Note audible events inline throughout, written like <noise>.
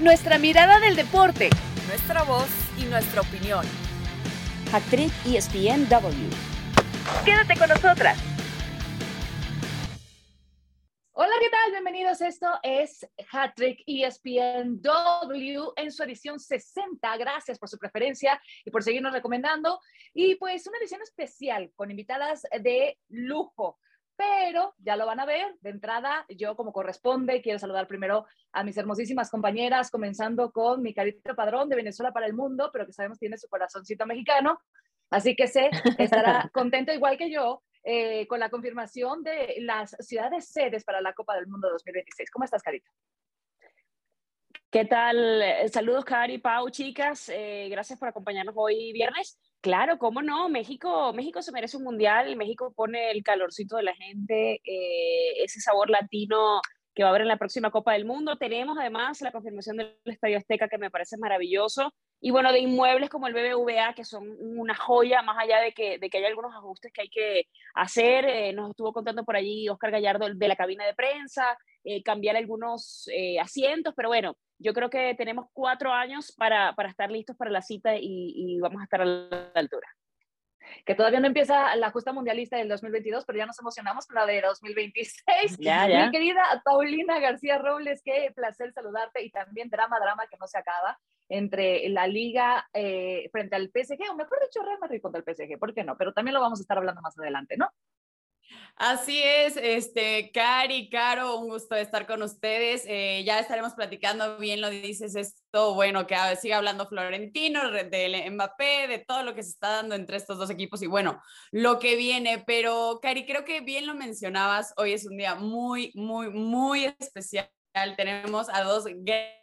nuestra mirada del deporte, nuestra voz y nuestra opinión. Actriz ESPNW. Quédate con nosotras. Hola, ¿qué tal? Bienvenidos. Esto es Hattrick ESPNW en su edición 60. Gracias por su preferencia y por seguirnos recomendando. Y pues una edición especial con invitadas de lujo pero ya lo van a ver. De entrada, yo como corresponde, quiero saludar primero a mis hermosísimas compañeras, comenzando con mi carita padrón de Venezuela para el mundo, pero que sabemos tiene su corazoncito mexicano. Así que sé, estará <laughs> contento igual que yo eh, con la confirmación de las ciudades sedes para la Copa del Mundo 2026. ¿Cómo estás, Carita? ¿Qué tal? Eh, saludos, Cari, Pau, chicas. Eh, gracias por acompañarnos hoy viernes. Claro, cómo no, México, México se merece un mundial, México pone el calorcito de la gente, eh, ese sabor latino que va a haber en la próxima Copa del Mundo. Tenemos además la confirmación del Estadio Azteca que me parece maravilloso. Y bueno, de inmuebles como el BBVA, que son una joya, más allá de que, de que hay algunos ajustes que hay que hacer. Eh, nos estuvo contando por allí Oscar Gallardo de la cabina de prensa, eh, cambiar algunos asientos, pero bueno, yo creo que tenemos cuatro años para, para estar listos para la cita y, y, vamos a estar a la altura. Que todavía no empieza la justa mundialista del 2022, pero ya nos emocionamos con la de 2026. Ya, ya. Mi querida Paulina García Robles, qué placer saludarte y también drama, drama que no se acaba entre la liga eh, frente al PSG, o mejor dicho, Real Madrid contra el PSG, ¿por qué no? Pero también lo vamos a estar hablando más adelante, ¿no? Así es, este, Cari, Caro, un gusto estar con ustedes. Eh, ya estaremos platicando, bien lo dices, esto, bueno, que siga hablando Florentino, del Mbappé, de todo lo que se está dando entre estos dos equipos y bueno, lo que viene. Pero, Cari, creo que bien lo mencionabas, hoy es un día muy, muy, muy especial. Tenemos a dos grandes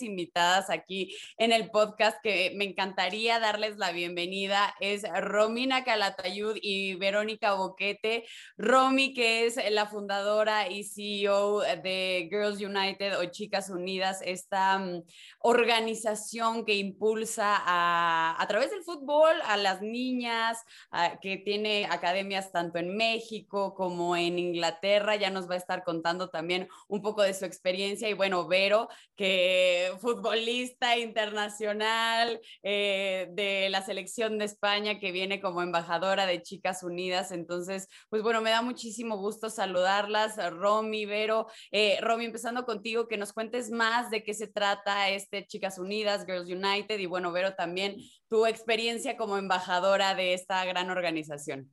invitadas aquí en el podcast que me encantaría darles la bienvenida. Es Romina Calatayud y Verónica Boquete. Romy, que es la fundadora y CEO de Girls United o Chicas Unidas, esta mm, organización que impulsa a, a, través del fútbol a las niñas, que tiene academias tanto en México como en Inglaterra. Ya nos va a estar contando también un poco de su experiencia. Y bueno, Vero, que futbolista internacional eh, de la selección de España que viene como embajadora de Chicas Unidas. Entonces, pues bueno, me da muchísimo gusto saludarlas, Romy, Vero. Eh, Romy, empezando contigo, que nos cuentes más de qué se trata este Chicas Unidas, Girls United y bueno, Vero también tu experiencia como embajadora de esta gran organización.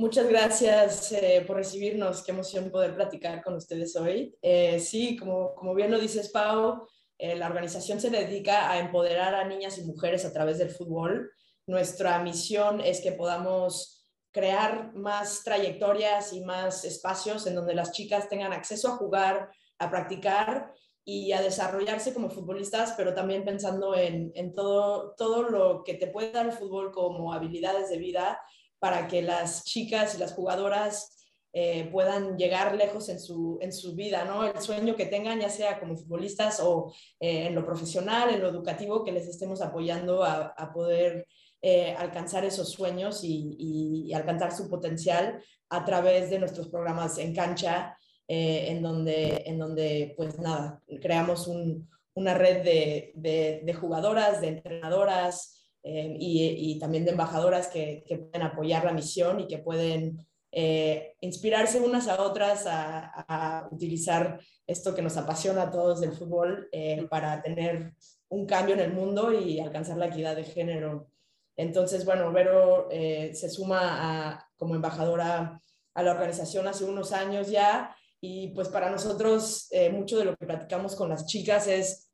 Muchas gracias eh, por recibirnos. Qué emoción poder platicar con ustedes hoy. Eh, sí, como, como bien lo dices, Pau, eh, la organización se dedica a empoderar a niñas y mujeres a través del fútbol. Nuestra misión es que podamos crear más trayectorias y más espacios en donde las chicas tengan acceso a jugar, a practicar y a desarrollarse como futbolistas, pero también pensando en, en todo, todo lo que te puede dar el fútbol como habilidades de vida para que las chicas y las jugadoras eh, puedan llegar lejos en su, en su vida, ¿no? El sueño que tengan, ya sea como futbolistas o eh, en lo profesional, en lo educativo, que les estemos apoyando a, a poder eh, alcanzar esos sueños y, y, alcanzar su potencial a través de nuestros programas en cancha, en, donde, en donde, pues nada, creamos un, una red de, de jugadoras, de entrenadoras, eh, y, también de embajadoras que, que, pueden apoyar la misión y que pueden eh, inspirarse unas a otras a, utilizar esto que nos apasiona a todos del fútbol eh, para tener un cambio en el mundo y alcanzar la equidad de género. Entonces, bueno, Vero se suma a, como embajadora a la organización hace unos años ya y pues para nosotros mucho de lo que platicamos con las chicas es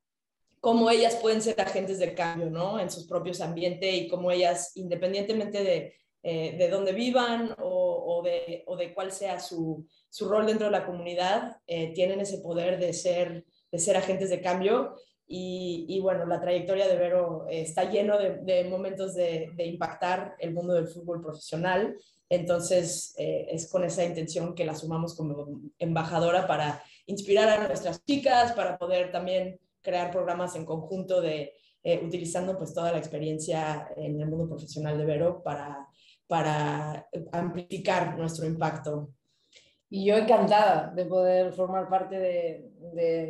cómo ellas pueden ser agentes de cambio, ¿no? En sus propios ambientes y cómo ellas, independientemente de, eh, de dónde vivan o, o, de, o, de, cuál sea su, su, rol dentro de la comunidad, eh, tienen ese poder de ser, de ser agentes de cambio. Y, y bueno, la trayectoria de Vero eh, está lleno de, de momentos de, de, impactar el mundo del fútbol profesional. Entonces, eh, es con esa intención que la sumamos como embajadora para inspirar a nuestras chicas, para poder también crear programas en conjunto de eh, utilizando pues toda la experiencia en el mundo profesional de Vero para, para amplificar nuestro impacto. y yo encantada de poder formar parte de,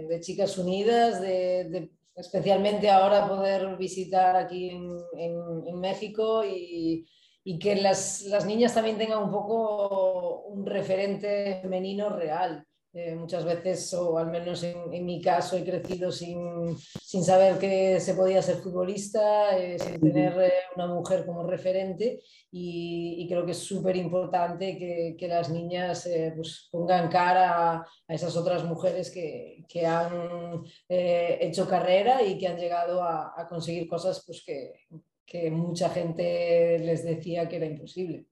de, Chicas Unidas, de, especialmente ahora poder visitar aquí en, en, México y, y que las, las, niñas también tengan un poco un referente femenino real. Eh, muchas veces, o al menos en, en mi caso, he crecido sin, sin, saber que se podía ser futbolista, eh, sin tener eh, una mujer como referente y, y creo que es súper importante que, que, las niñas pues pongan cara a, a, esas otras mujeres que, que han hecho carrera y que han llegado a, a conseguir cosas pues, que, que mucha gente les decía que era imposible.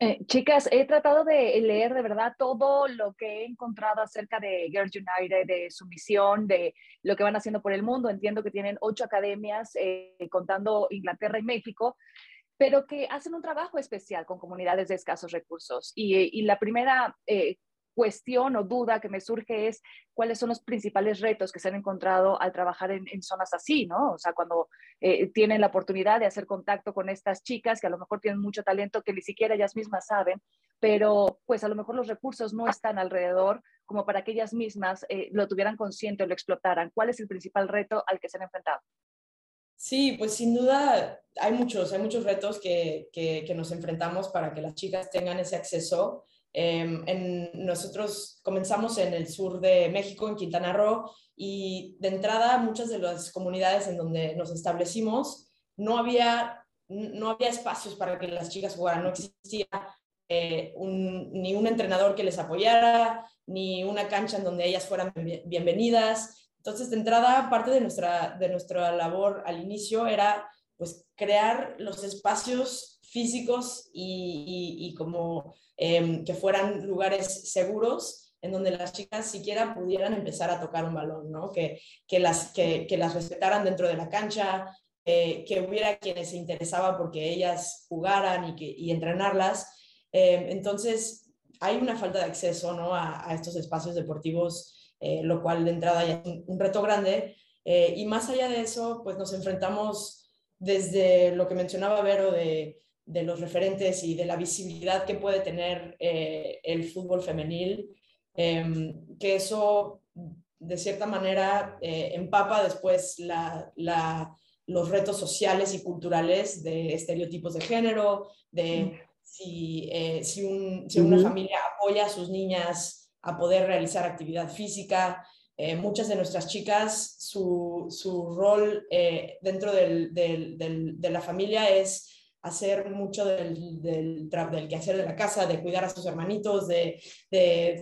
Eh, chicas, he tratado de leer de verdad todo lo que he encontrado acerca de Girls United, de su misión, de lo que van haciendo por el mundo. Entiendo que tienen ocho academias, eh, contando Inglaterra y México, pero que hacen un trabajo especial con comunidades de escasos recursos. Y, y la primera eh, cuestión o duda que me surge es cuáles son los principales retos que se han encontrado al trabajar en, zonas así, ¿no? O sea, cuando eh, tienen la oportunidad de hacer contacto con estas chicas que a lo mejor tienen mucho talento que ni siquiera ellas mismas saben, pero pues a lo mejor los recursos no están alrededor como para que ellas mismas eh, lo tuvieran consciente o lo explotaran. ¿Cuál es el principal reto al que se han enfrentado? Sí, pues sin duda hay muchos, hay muchos retos que, que, que nos enfrentamos para que las chicas tengan ese acceso Em, en, nosotros comenzamos en el sur de México, en Quintana Roo, y de entrada muchas de las comunidades en donde nos establecimos no había, no había espacios para que las chicas jugaran, no existía eh, ni un entrenador que les apoyara, ni una cancha en donde ellas fueran bienvenidas. Entonces, de entrada, parte de nuestra, de nuestra labor al inicio era pues crear los espacios físicos y, y como Em, que fueran lugares seguros en donde las chicas siquiera pudieran empezar a tocar un balón, ¿no? que, que, las, que, que las respetaran dentro de la cancha, eh, que hubiera quienes se interesaban porque ellas jugaran y, que, y entrenarlas. Em, entonces, hay una falta de acceso ¿no? a, a estos espacios deportivos, eh, lo cual de entrada ya es un, un reto grande. Eh, y más allá de eso, pues nos enfrentamos desde lo que mencionaba Vero de de los referentes y de la visibilidad que puede tener eh, el fútbol femenil, em, que eso de cierta manera eh, empapa después los retos sociales y culturales de estereotipos de género, de si, eh, una familia apoya a sus niñas a poder realizar actividad física. muchas de nuestras chicas, su, rol dentro de la familia es hacer mucho del, del, del quehacer de la casa, de cuidar a sus hermanitos, de,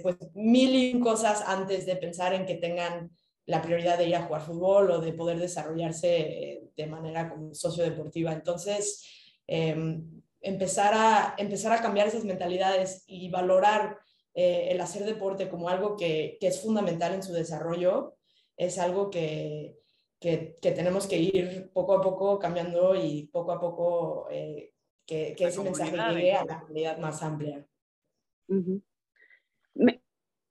pues, mil y cosas antes de pensar en que tengan la prioridad de ir a jugar fútbol o de poder desarrollarse eh, de manera como sociodeportiva. Entonces, em, empezar, a, empezar a cambiar esas mentalidades y valorar eh, el hacer deporte como algo que, que, es fundamental en su desarrollo es algo que, que, tenemos que ir poco a poco cambiando y poco a poco eh, que, ese mensaje llegue a la comunidad más amplia.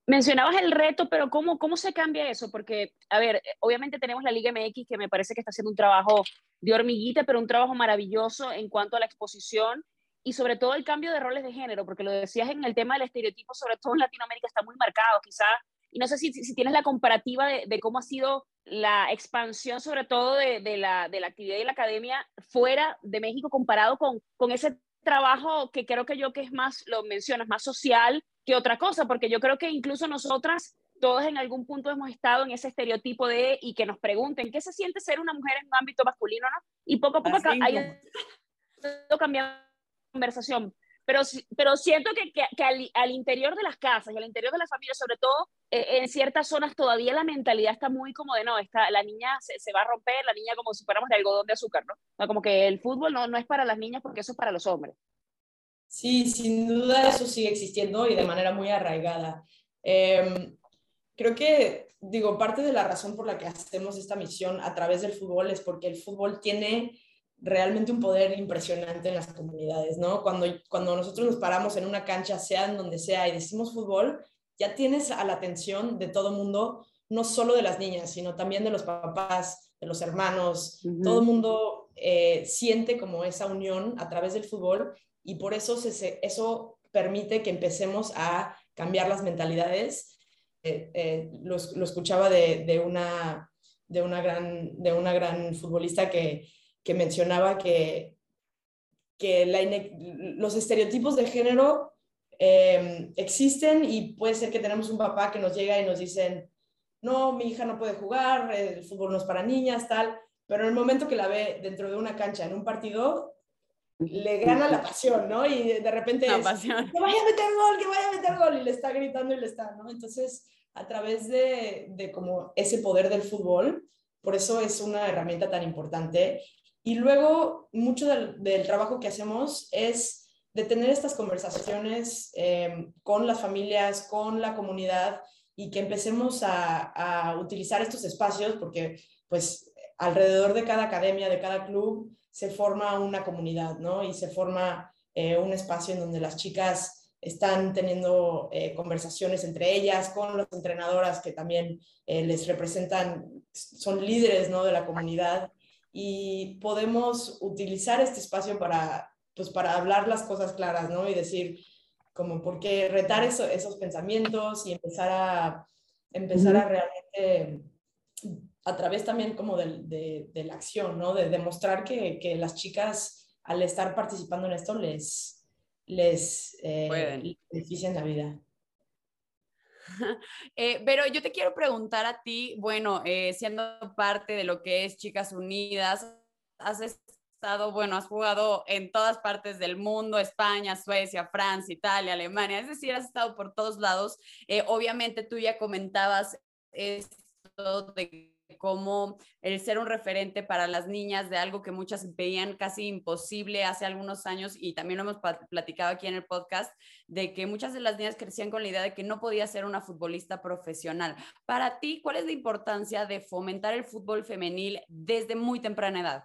mencionabas el reto, pero ¿cómo, ¿cómo se cambia eso? Porque, a ver, obviamente tenemos la Liga MX que me parece que está haciendo un trabajo de hormiguita, pero un trabajo maravilloso en cuanto a la exposición y sobre todo el cambio de roles de género, porque lo decías en el tema del estereotipo, sobre todo en Latinoamérica está muy marcado, quizás y no sé si, si tienes la comparativa de, de, cómo ha sido la expansión, sobre todo de, de, la, de la actividad y la academia fuera de México comparado con, con ese trabajo que creo que yo que es más, lo mencionas, más social que otra cosa, porque yo creo que incluso nosotras todos en algún punto hemos estado en ese estereotipo de y que nos pregunten qué se siente ser una mujer en un ámbito masculino, ¿no? Y poco a poco ha ido cambiando la conversación. Pero, pero siento que, que, al, interior de las casas y al interior de las familias, sobre todo eh, en ciertas zonas, todavía la mentalidad está muy como de, no, está, la niña se, se, va a romper, la niña como si fuéramos de algodón de azúcar, ¿no? Como que el fútbol no, no es para las niñas porque eso es para los hombres. Sí, sin duda eso sigue existiendo y de manera muy arraigada. Em, creo que, digo, parte de la razón por la que hacemos esta misión a través del fútbol es porque el fútbol tiene realmente un poder impresionante en las comunidades, ¿no? Cuando, cuando nosotros nos paramos en una cancha, sea en donde sea, y decimos fútbol, ya tienes a la atención de todo mundo, no solo de las niñas, sino también de los papás, de los hermanos, todo el mundo eh, siente como esa unión a través del fútbol y por eso se, eso permite que empecemos a cambiar las mentalidades. Eh, eh, lo, escuchaba de, una, de, una gran, de una gran futbolista que, que mencionaba que, que los estereotipos de género em, existen y puede ser que tenemos un papá que nos llega y nos dicen, no, mi hija no puede jugar, el fútbol no es para niñas, tal, pero en el momento que la ve dentro de una cancha en un partido, le gana la pasión, ¿no? Y de repente es, pasión. que vaya a meter gol, que vaya a meter gol, y le está gritando y le está, ¿no? Entonces, a través de, de como ese poder del fútbol, por eso es una herramienta tan importante. Y luego, mucho del, trabajo que hacemos es de tener estas conversaciones eh, con las familias, con la comunidad, y que empecemos a, utilizar estos espacios, porque pues alrededor de cada academia, de cada club, se forma una comunidad, ¿no? Y se forma eh, un espacio en donde las chicas están teniendo eh, conversaciones entre ellas, con las entrenadoras que también les representan, son líderes, ¿no? De la comunidad y podemos utilizar este espacio para, pues, para hablar las cosas claras, ¿no? Y decir, como, porque retar esos pensamientos y empezar a, empezar a realmente a través también como de, de, la acción, ¿no? De demostrar que, que, las chicas al estar participando en esto les, les, eh, benefician la vida. <laughs> Eh, pero yo te quiero preguntar a ti, bueno, eh, siendo parte de lo que es Chicas Unidas, has estado, bueno, has jugado en todas partes del mundo, España, Suecia, Francia, Italia, Alemania, es decir, has estado por todos lados. Eh, obviamente tú ya comentabas esto de cómo el ser un referente para las niñas de algo que muchas veían casi imposible hace algunos años y también lo hemos platicado aquí en el podcast, de que muchas de las niñas crecían con la idea de que no podía ser una futbolista profesional. Para ti, ¿cuál es la importancia de fomentar el fútbol femenil desde muy temprana edad?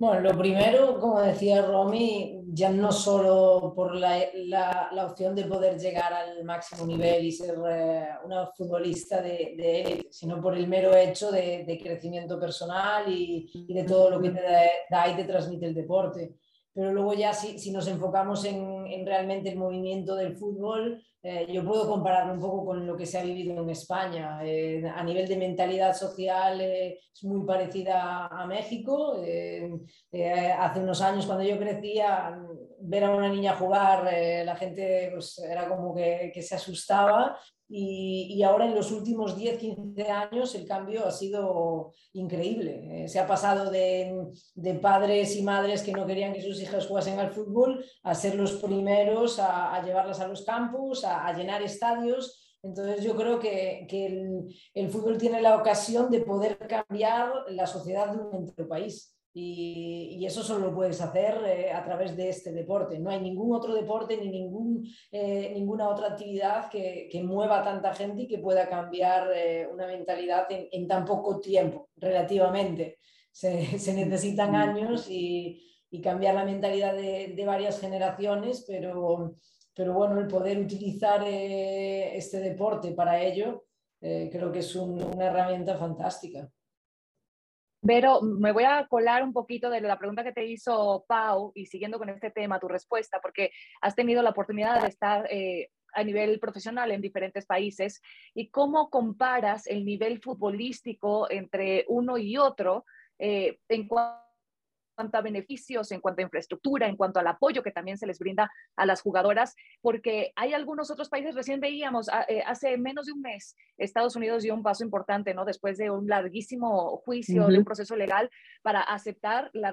Bueno, lo primero, como decía Romy, ya no solo por la, la, opción de poder llegar al máximo nivel y ser eh, una futbolista de, de sino por el mero hecho de, de crecimiento personal y, y, de todo lo que te da, y te transmite el deporte. Pero luego ya si, si nos enfocamos en, en, realmente el movimiento del fútbol, eh, yo puedo compararlo un poco con lo que se ha vivido en España. Eh, a nivel de mentalidad social eh, es muy parecida a México. hace unos años cuando yo crecía, ver a una niña jugar, la gente pues, era como que, que se asustaba y, ahora en los últimos 10, 15 años el cambio ha sido increíble. Eh, se ha pasado de, padres y madres que no querían que sus hijas jugasen al fútbol a ser los primeros a, llevarlas a los campus, a, llenar estadios. Entonces yo creo que, el, el, fútbol tiene la ocasión de poder cambiar la sociedad de un entero país. Y, eso solo lo puedes hacer eh, a través de este deporte. No hay ningún otro deporte ni ningún, eh, ninguna otra actividad que, que, mueva a tanta gente y que pueda cambiar eh, una mentalidad en, tan poco tiempo, relativamente. Se, se necesitan años y, y, cambiar la mentalidad de, de varias generaciones, pero, pero, bueno, el poder utilizar este deporte para ello creo que es una herramienta fantástica. Pero me voy a colar un poquito de la pregunta que te hizo Pau y siguiendo con este tema, tu respuesta, porque has tenido la oportunidad de estar eh, a nivel profesional en diferentes países y cómo comparas el nivel futbolístico entre uno y otro eh, en cuanto cuanto a beneficios, en cuanto a infraestructura, en cuanto al apoyo que también se les brinda a las jugadoras, porque hay algunos otros países, recién veíamos, ah, eh, hace menos de un mes, Estados Unidos dio un paso importante, ¿no? Después de un larguísimo juicio, de un proceso legal para aceptar la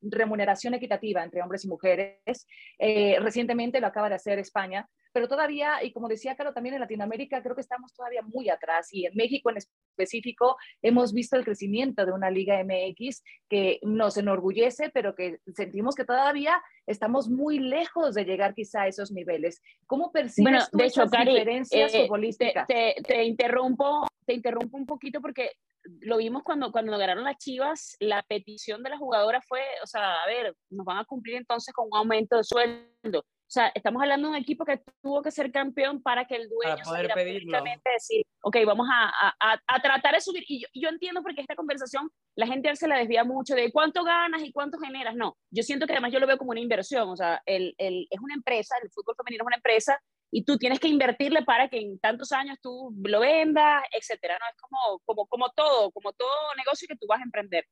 remuneración equitativa entre hombres y mujeres. Eh, recientemente lo acaba de hacer España, pero todavía, y como decía Caro, también en Latinoamérica creo que estamos todavía muy atrás y en México en específico hemos visto el crecimiento de una Liga MX que nos enorgullece, pero que sentimos que todavía estamos muy lejos de llegar quizá a esos niveles. ¿Cómo percibes bueno, tú de hecho, diferencias eh, futbolísticas? Te, te, interrumpo, te interrumpo un poquito porque lo vimos cuando, cuando ganaron las Chivas, la petición de la jugadora fue, o sea, a ver, nos van a cumplir entonces con un aumento de sueldo o sea, estamos hablando de un equipo que tuvo que ser campeón para que el dueño pudiera públicamente decir, ok, vamos a, a, a, tratar de subir. Y yo, yo, entiendo porque esta conversación la gente se la desvía mucho de cuánto ganas y cuánto generas. No, yo siento que además yo lo veo como una inversión. O sea, el, el, es una empresa, el fútbol femenino es una empresa y tú tienes que invertirle para que en tantos años tú lo vendas, etcétera, ¿no? Es como, como, como todo, como todo negocio que tú vas a emprender.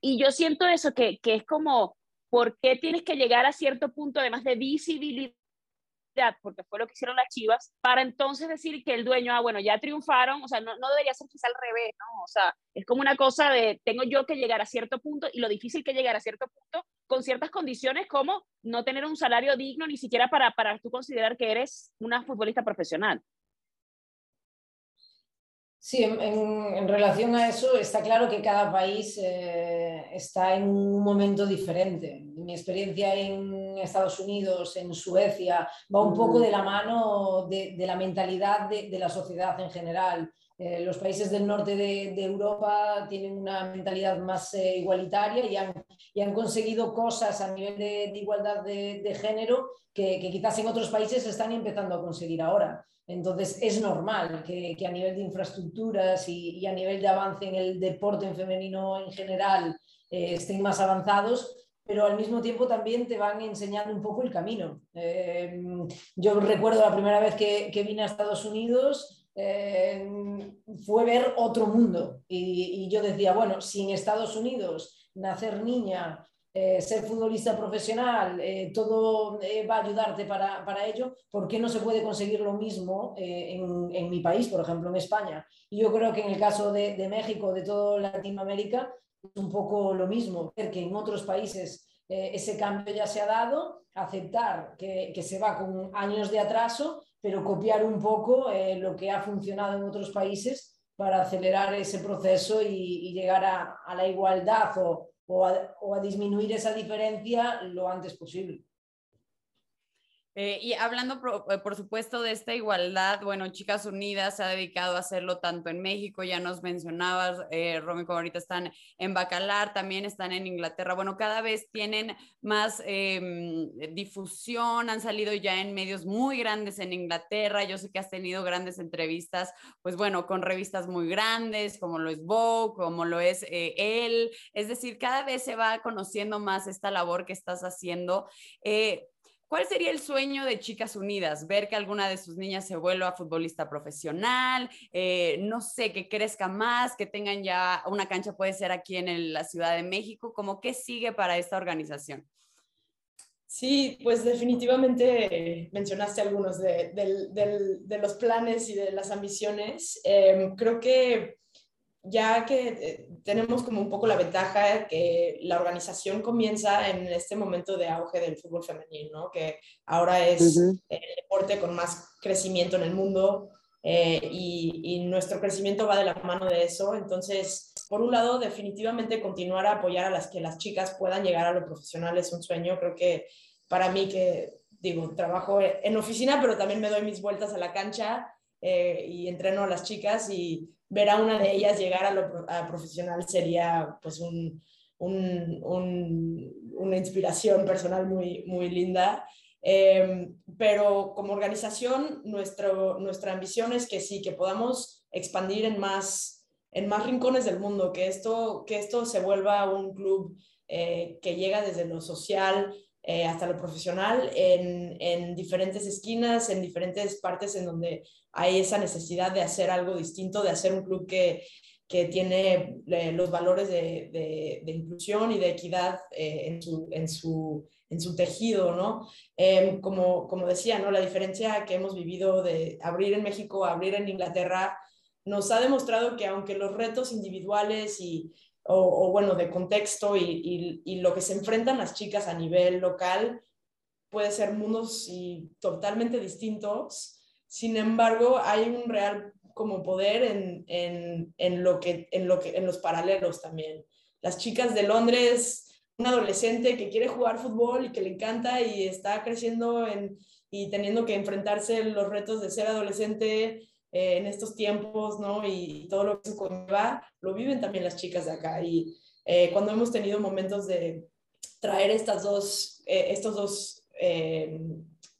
Y yo siento eso, que, que es como, ¿por qué tienes que llegar a cierto punto, además de visibilidad? porque fue lo que hicieron las Chivas, para entonces decir que el dueño, ah, bueno, ya triunfaron, o sea, no, no debería ser quizá al revés, ¿no? O sea, es como una cosa de, tengo yo que llegar a cierto punto y lo difícil que llegar a cierto punto con ciertas condiciones como no tener un salario digno ni siquiera para, para tú considerar que eres una futbolista profesional. Sí, en, relación a eso está claro que cada país eh, está en un momento diferente. Mi experiencia en Estados Unidos, en Suecia, va un poco de la mano de, la mentalidad de, la sociedad en general. Eh, los países del norte de, Europa tienen una mentalidad más eh, igualitaria y han, y han, conseguido cosas a nivel de, igualdad de, género que, que quizás en otros países están empezando a conseguir ahora. Entonces es normal que, a nivel de infraestructuras y, a nivel de avance en el deporte en femenino en general eh, estén más avanzados, pero al mismo tiempo también te van enseñando un poco el camino. Eh, yo recuerdo la primera vez que, vine a Estados Unidos, eh, fue ver otro mundo y, y yo decía, bueno, si en Estados Unidos nacer niña eh, ser futbolista profesional, eh, todo eh, va a ayudarte para, para, ello, ¿por qué no se puede conseguir lo mismo en, en, mi país, por ejemplo, en España? Y yo creo que en el caso de, de México, de toda Latinoamérica, es un poco lo mismo, ver que en otros países ese cambio ya se ha dado, aceptar que, que, se va con años de atraso, pero copiar un poco lo que ha funcionado en otros países para acelerar ese proceso y, y llegar a, a la igualdad o, o a, disminuir esa diferencia lo antes posible. Eh, y hablando, eh, por, supuesto, de esta igualdad, bueno, Chicas Unidas se ha dedicado a hacerlo tanto en México, ya nos mencionabas, eh, Romy, como ahorita están en Bacalar, también están en Inglaterra. Bueno, cada vez tienen más em, difusión, han salido ya en medios muy grandes en Inglaterra. Yo sé que has tenido grandes entrevistas, pues bueno, con revistas muy grandes, como lo es Vogue, como lo es él. Es decir, cada vez se va conociendo más esta labor que estás haciendo. ¿Cuál sería el sueño de Chicas Unidas? Ver que alguna de sus niñas se vuelva futbolista profesional, eh, no sé, que crezca más, que tengan ya una cancha, puede ser aquí en la Ciudad de México, ¿cómo qué sigue para esta organización? Sí, pues definitivamente mencionaste algunos de, los planes y de las ambiciones. Em, creo que ya que eh, tenemos como un poco la ventaja que la organización comienza en este momento de auge del fútbol femenino, que ahora es el deporte con más crecimiento en el mundo eh, y, y, nuestro crecimiento va de la mano de eso. Entonces, por un lado, definitivamente continuar a apoyar a las que las chicas puedan llegar a lo profesional es un sueño. Creo que para mí que, digo, trabajo en oficina, pero también me doy mis vueltas a la cancha eh, y entreno a las chicas y ver a una de ellas llegar a lo profesional sería pues un, una inspiración personal muy, muy linda. Em, pero como organización, nuestra ambición es que sí, que podamos expandir en más, en más rincones del mundo, que esto, que esto se vuelva un club eh, que llega desde lo social, eh, hasta lo profesional en, en, diferentes esquinas, en diferentes partes en donde hay esa necesidad de hacer algo distinto, de hacer un club que, que tiene eh, los valores de, de, inclusión y de equidad eh, en, su, en, su, en, su, tejido, ¿no? Em, como, como decía, ¿no? La diferencia que hemos vivido de abrir en México, abrir en Inglaterra, nos ha demostrado que aunque los retos individuales y o, bueno, de contexto y, y, lo que se enfrentan las chicas a nivel local puede ser mundos totalmente distintos. Sin embargo, hay un real como poder en, en, en, lo que, en, lo que, en los paralelos también. Las chicas de Londres, un adolescente que quiere jugar fútbol y que le encanta y está creciendo en, y teniendo que enfrentarse los retos de ser adolescente eh, en estos tiempos, ¿no? Y, todo lo que se conlleva, lo viven también las chicas de acá. Y eh, cuando hemos tenido momentos de traer estas dos, eh, estos dos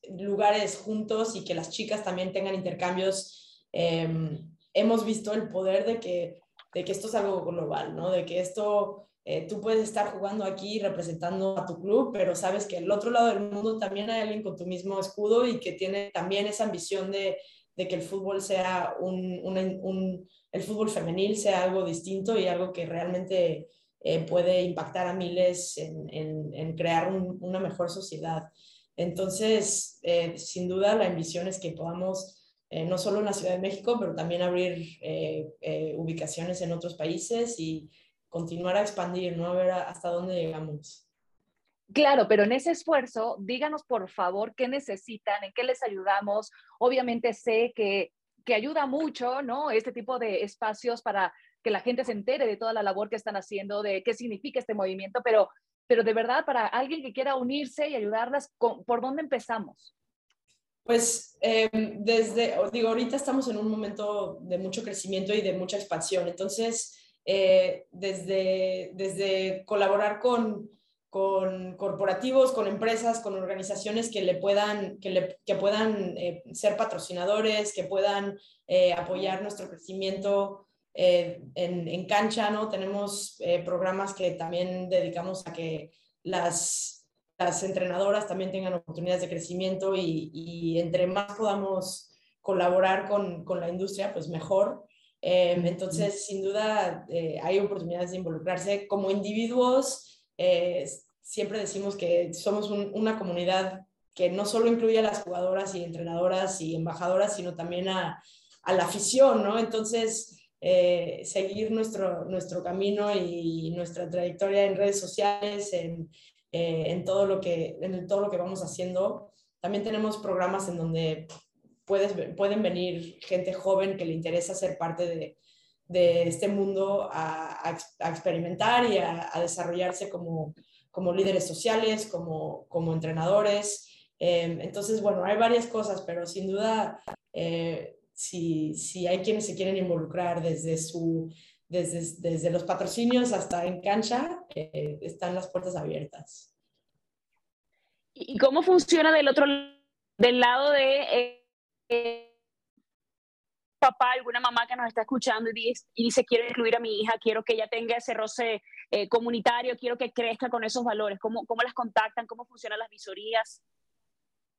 lugares juntos y que las chicas también tengan intercambios, hemos visto el poder de que, de que esto es algo global, ¿no? De que esto eh, tú puedes estar jugando aquí representando a tu club, pero sabes que al otro lado del mundo también hay alguien con tu mismo escudo y que tiene también esa ambición de, de que el fútbol sea un, un, el fútbol femenil sea algo distinto y algo que realmente eh, puede impactar a miles en, en, en crear una mejor sociedad. Entonces, eh, sin duda, la ambición es que podamos no solo en la Ciudad de México, pero también abrir ubicaciones en otros países y continuar a expandir, ¿no? A ver hasta dónde llegamos. Claro, pero en ese esfuerzo, díganos por favor qué necesitan, en qué les ayudamos. Obviamente sé que, que ayuda mucho, ¿no? Este tipo de espacios para que la gente se entere de toda la labor que están haciendo, de qué significa este movimiento, pero, pero de verdad, para alguien que quiera unirse y ayudarlas, ¿por dónde empezamos? Pues em, desde, digo, ahorita estamos en un momento de mucho crecimiento y de mucha expansión, entonces eh, desde, desde colaborar con, con corporativos, con empresas, con organizaciones que le puedan, que le, que puedan eh, ser patrocinadores, que puedan eh, apoyar nuestro crecimiento en, en, cancha, ¿no? Tenemos programas que también dedicamos a que las, las entrenadoras también tengan oportunidades de crecimiento y, y entre más podamos colaborar con, con, la industria, pues mejor. Em, entonces, sin duda, eh, hay oportunidades de involucrarse como individuos. Eh, siempre decimos que somos una comunidad que no solo incluye a las jugadoras y entrenadoras y embajadoras, sino también a, la afición, ¿no? Entonces, eh, seguir nuestro, nuestro camino y nuestra trayectoria en redes sociales, en, en, todo lo que, en todo lo que vamos haciendo. También tenemos programas en donde pueden venir gente joven que le interesa ser parte de, de este mundo a, experimentar y a, a, desarrollarse como, como líderes sociales, como, como entrenadores. Em, entonces, bueno, hay varias cosas, pero sin duda, eh, si, si, hay quienes se quieren involucrar desde, su, desde, desde los patrocinios hasta en cancha, eh, están las puertas abiertas. ¿Y cómo funciona del otro del lado de eh, papá, alguna mamá que nos está escuchando y dice, quiero incluir a mi hija, quiero que ella tenga ese roce eh, comunitario, quiero que crezca con esos valores? ¿Cómo, ¿Cómo las contactan? ¿Cómo funcionan las visorías?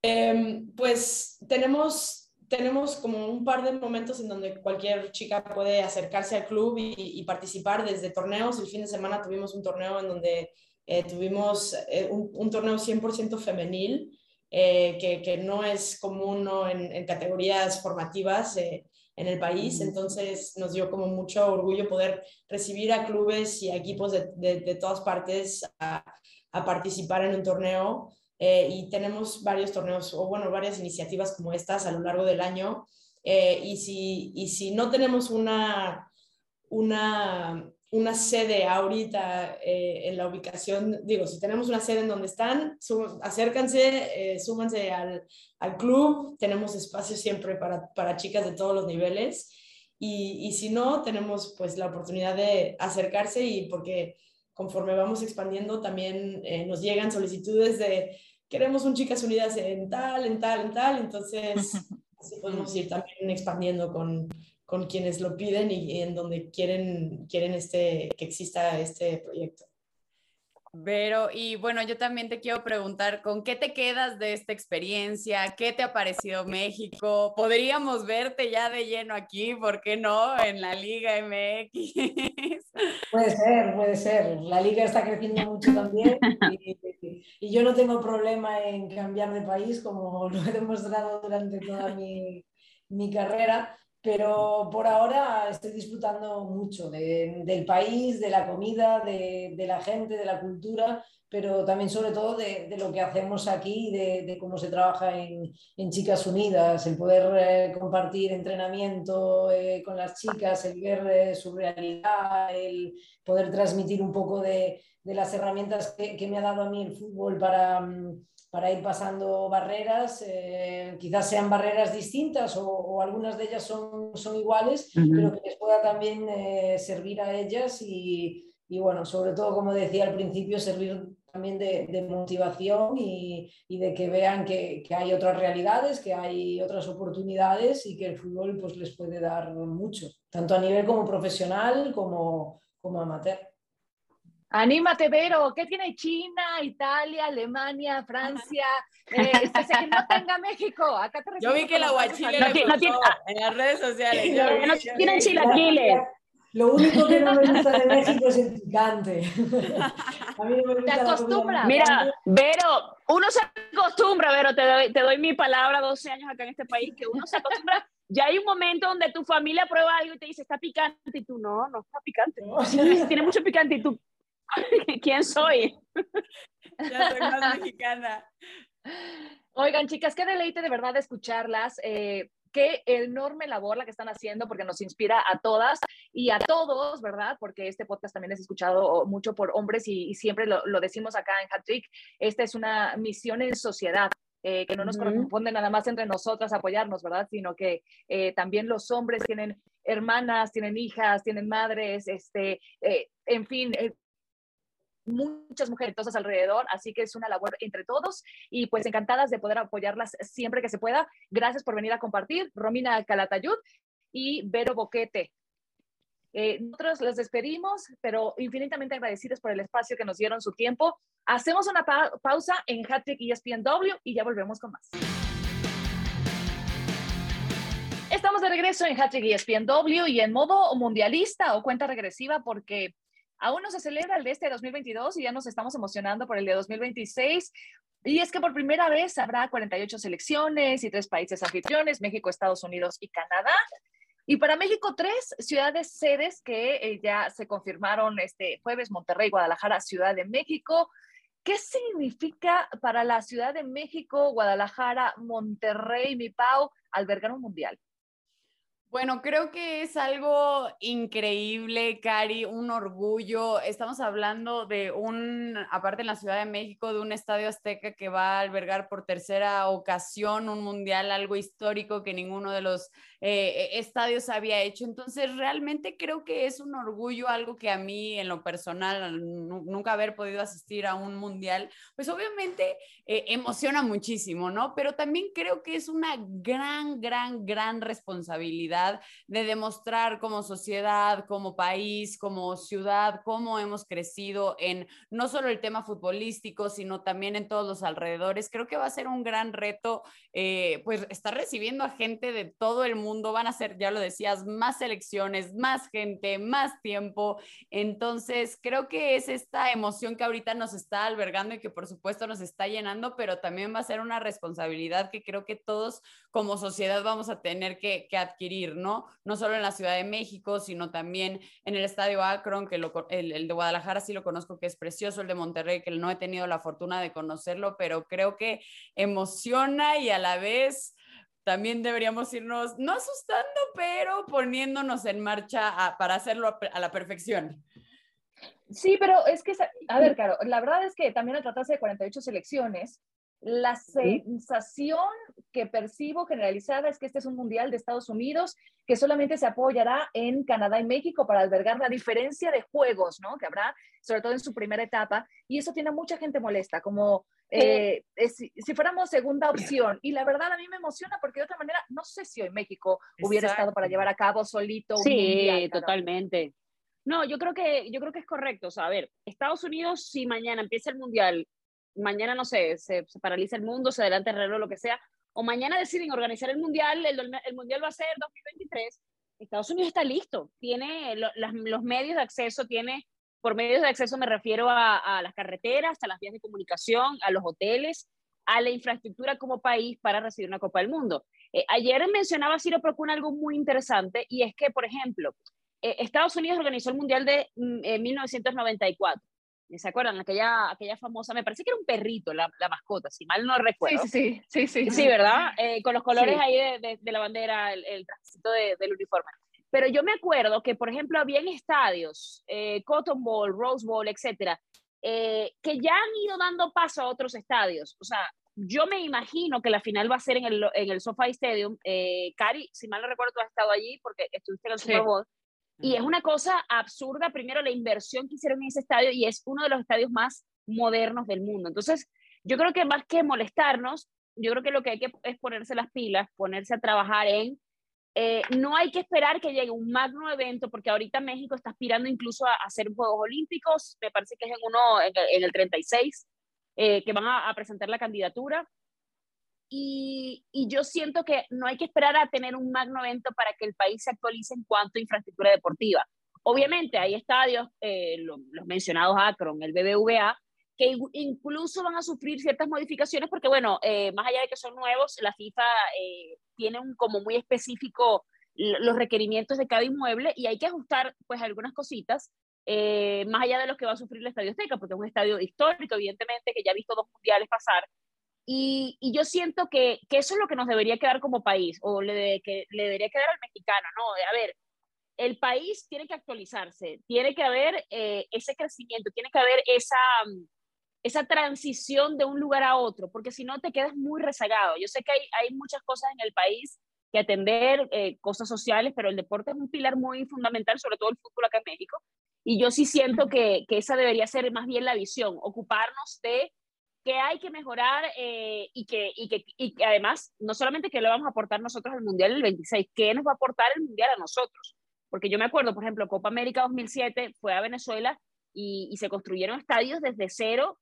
Em, pues tenemos, tenemos como un par de momentos en donde cualquier chica puede acercarse al club y, participar desde torneos. El fin de semana tuvimos un torneo en donde eh, tuvimos eh, un, un, torneo 100% femenil que, no es común ¿no? En, categorías formativas en el país. Entonces nos dio como mucho orgullo poder recibir a clubes y a equipos de, de, de todas partes a, a, participar en un torneo. Eh, y tenemos varios torneos, o bueno, varias iniciativas como estas a lo largo del año. y, si, y si no tenemos una, una una sede ahorita eh, en la ubicación, digo, si tenemos una sede en donde están, acércanse, eh, súmanse al, al, club, tenemos espacio siempre para, para chicas de todos los niveles. Y, y, si no, tenemos pues la oportunidad de acercarse y porque conforme vamos expandiendo también eh, nos llegan solicitudes de queremos un Chicas Unidas en tal, en tal, en tal, entonces <laughs> así podemos ir también expandiendo con, con quienes lo piden y, en donde quieren, quieren este, que exista este proyecto. Pero, y bueno, yo también te quiero preguntar, ¿con qué te quedas de esta experiencia? ¿Qué te ha parecido México? ¿Podríamos verte ya de lleno aquí? ¿Por qué no? En la Liga MX. Puede ser, puede ser. La Liga está creciendo mucho también y, y yo no tengo problema en cambiar de país, como lo he demostrado durante toda mi, mi carrera pero por ahora estoy disfrutando mucho de, del país, de la comida, de, la gente, de la cultura, pero también sobre todo de, lo que hacemos aquí, de, cómo se trabaja en, Chicas Unidas, el poder eh, compartir entrenamiento eh, con las chicas, el ver eh, su realidad, el poder transmitir un poco de, las herramientas que, que, me ha dado a mí el fútbol para... Mm, para ir pasando barreras, eh, quizás sean barreras distintas o, algunas de ellas son, son iguales, pero que les pueda también eh, servir a ellas y, y, bueno, sobre todo, como decía al principio, servir también de, de motivación y, y, de que vean que, que, hay otras realidades, que hay otras oportunidades y que el fútbol pues, les puede dar mucho, tanto a nivel como profesional como, como amateur. Anímate, Vero. ¿Qué tiene China, Italia, Alemania, Francia? Eh, este, que no tenga México. Acá te Yo vi que la guachile no, no, tiene, en las redes sociales. no, tienen chilaquiles. Lo único que no me gusta de <laughs> México es el picante. A mí no me gusta te acostumbras. Mira, Vero, uno se acostumbra, Vero, te doy, te doy mi palabra, 12 años acá en este país, que uno se acostumbra. Ya hay un momento donde tu familia prueba algo y te dice, está picante, y tú, no, no está picante. tiene mucho picante, y tú, <laughs> ¿quién soy? Ya soy más mexicana. Oigan, chicas, qué deleite de verdad escucharlas. Eh, qué enorme labor la que están haciendo porque nos inspira a todas y a todos, ¿verdad? Porque este podcast también es escuchado mucho por hombres y, siempre lo, decimos acá en Hattrick, esta es una misión en sociedad. Eh, que no nos corresponde nada más entre nosotras apoyarnos, ¿verdad? Sino que eh, también los hombres tienen hermanas, tienen hijas, tienen madres, este, eh, en fin, muchas mujeres alrededor, así que es una labor entre todos y pues encantadas de poder apoyarlas siempre que se pueda. Gracias por venir a compartir, Romina Calatayud y Vero Boquete. Eh, nosotros les despedimos, pero infinitamente agradecidos por el espacio que nos dieron su tiempo. Hacemos una pausa en Hattrick ESPNW y ya volvemos con más. Estamos de regreso en Hattrick ESPNW y en modo mundialista o cuenta regresiva porque Aún no se celebra el de este 2022 y ya nos estamos emocionando por el de 2026. Y es que por primera vez habrá 48 selecciones y tres países anfitriones, México, Estados Unidos y Canadá. Y para México, tres ciudades sedes que eh, ya se confirmaron este jueves, Monterrey, Guadalajara, Ciudad de México. ¿Qué significa para la Ciudad de México, Guadalajara, Monterrey, mi Pau, albergar un mundial? Bueno, creo que es algo increíble, Cari, un orgullo. Estamos hablando de un, aparte en la Ciudad de México, de un estadio azteca que va a albergar por tercera ocasión un mundial, algo histórico que ninguno de los eh, estadios había hecho. Entonces, realmente creo que es un orgullo, algo que a mí en lo personal, nunca haber podido asistir a un mundial, pues obviamente eh, emociona muchísimo, ¿no? Pero también creo que es una gran, gran, gran responsabilidad de demostrar como sociedad, como país, como ciudad, cómo hemos crecido en no solo el tema futbolístico, sino también en todos los alrededores. Creo que va a ser un gran reto, eh, pues estar recibiendo a gente de todo el mundo van a ser, ya lo decías, más elecciones, más gente, más tiempo. Entonces, creo que es esta emoción que ahorita nos está albergando y que por supuesto nos está llenando, pero también va a ser una responsabilidad que creo que todos como sociedad vamos a tener que, adquirir, ¿no? No solo en la Ciudad de México, sino también en el Estadio Akron, que el, el de Guadalajara sí lo conozco, que es precioso, el de Monterrey, que no he tenido la fortuna de conocerlo, pero creo que emociona y a la vez también deberíamos irnos, no asustando, pero poniéndonos en marcha para hacerlo a, la perfección. Sí, pero es que, a ver, Caro, la verdad es que también al tratarse de 48 selecciones, la sensación que percibo generalizada es que este es un mundial de Estados Unidos que solamente se apoyará en Canadá y México para albergar la diferencia de juegos, ¿no? Que habrá, sobre todo en su primera etapa, y eso tiene a mucha gente molesta, como eh, si, fuéramos segunda opción. Y la verdad a mí me emociona porque de otra manera, no sé si hoy México hubiera estado para llevar a cabo solito un sí, totalmente. No, yo creo que yo creo que es correcto. O sea, a ver, Estados Unidos, si mañana empieza el mundial mañana, no sé, se, paraliza el mundo, se adelanta el reloj, lo que sea, o mañana deciden organizar el mundial, el, el mundial va a ser 2023, Estados Unidos está listo, tiene los medios de acceso, tiene, por medios de acceso me refiero a, las carreteras, a las vías de comunicación, a los hoteles, a la infraestructura como país para recibir una Copa del Mundo. Eh, ayer mencionaba Ciro Procuna algo muy interesante y es que, por ejemplo, eh, Estados Unidos organizó el Mundial de 1994. Mm, ¿Se acuerdan? Aquella, aquella famosa, me parece que era un perrito la, la mascota, si mal no recuerdo. Sí, sí, sí. Sí, sí, ¿verdad? Eh, con los colores ahí de, de, la bandera, el, el del uniforme. Pero yo me acuerdo que, por ejemplo, había en estadios, eh, Cotton Bowl, Rose Bowl, etcétera, eh, que ya han ido dando paso a otros estadios. O sea, yo me imagino que la final va a ser en el, en el SoFi Stadium. Cari, si mal no recuerdo, tú has estado allí porque estuviste en el Super Bowl. Y es una cosa absurda, primero, la inversión que hicieron en ese estadio y es uno de los estadios más modernos del mundo. Entonces, yo creo que más que molestarnos, yo creo que lo que hay que es ponerse las pilas, ponerse a trabajar en eh, no hay que esperar que llegue un magno evento, porque ahorita México está aspirando incluso a, hacer Juegos Olímpicos, me parece que es en, uno, en, el 36, eh, que van a, presentar la candidatura. Y, yo siento que no hay que esperar a tener un magno evento para que el país se actualice en cuanto a infraestructura deportiva. Obviamente hay estadios, eh, los mencionados Akron, el BBVA, que incluso van a sufrir ciertas modificaciones porque, bueno, eh, más allá de que son nuevos, la FIFA eh, tiene un, como muy específico los requerimientos de cada inmueble y hay que ajustar pues algunas cositas, eh, más allá de lo que va a sufrir el Estadio Azteca, porque es un estadio histórico, evidentemente, que ya ha visto dos mundiales pasar. Y, y yo siento que, que, eso es lo que nos debería quedar como país, o le, que le debería quedar al mexicano, ¿no? A ver, el país tiene que actualizarse, tiene que haber ese crecimiento, tiene que haber esa esa transición de un lugar a otro, porque si no te quedas muy rezagado. Yo sé que hay, hay muchas cosas en el país que atender, eh, cosas sociales, pero el deporte es un pilar muy fundamental, sobre todo el fútbol acá en México. Y yo sí siento que, que esa debería ser más bien la visión, ocuparnos de que hay que mejorar eh, y, que, y, que, y que además no solamente que le vamos a aportar nosotros al Mundial el 26, ¿qué nos va a aportar el Mundial a nosotros? Porque yo me acuerdo, por ejemplo, Copa América 2007 fue a Venezuela y se construyeron estadios desde cero